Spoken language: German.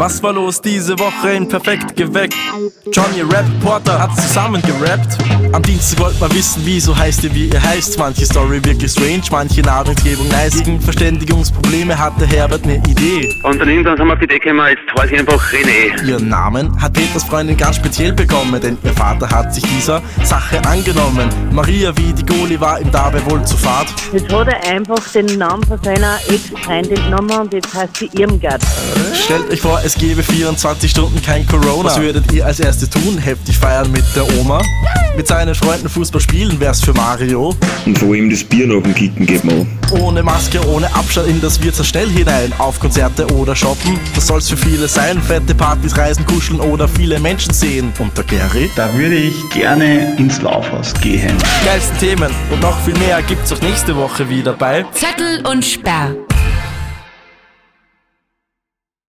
Was war los diese Woche in Perfekt geweckt? Johnny Rap Porter hat zusammen gerappt. Am Dienstag wollt man wissen, wieso heißt ihr, wie ihr heißt. Manche Story wirklich strange, manche Namensgebung nice. Wegen Verständigungsprobleme hatte Herbert eine Idee. Und dann irgendwann haben wir auf die Idee gekommen, jetzt heiße ich einfach René. Ihren Namen hat Peters Freundin ganz speziell bekommen, denn ihr Vater hat sich dieser Sache angenommen. Maria wie die Goli war ihm dabei wohl zu fad. Jetzt hat er einfach den Namen von seiner Ex-Freundin genommen und jetzt heißt sie Irmgard. Stellt euch vor, es gäbe 24 Stunden kein Corona. Was würdet ihr als erstes tun? Heftig feiern mit der Oma? Mit seinen Freunden Fußball spielen wär's für Mario. Und vor allem das Bier noch dem Kicken geht man. Ohne Maske, ohne Abstand in das Wirtshaus schnell hinein. Auf Konzerte oder shoppen, das soll's für viele sein. Fette Partys, Reisen, Kuscheln oder viele Menschen sehen. Und der Gary? Da würde ich gerne ins Laufhaus gehen. Die geilsten Themen und noch viel mehr gibt's auch nächste Woche wieder bei Zettel und Sperr.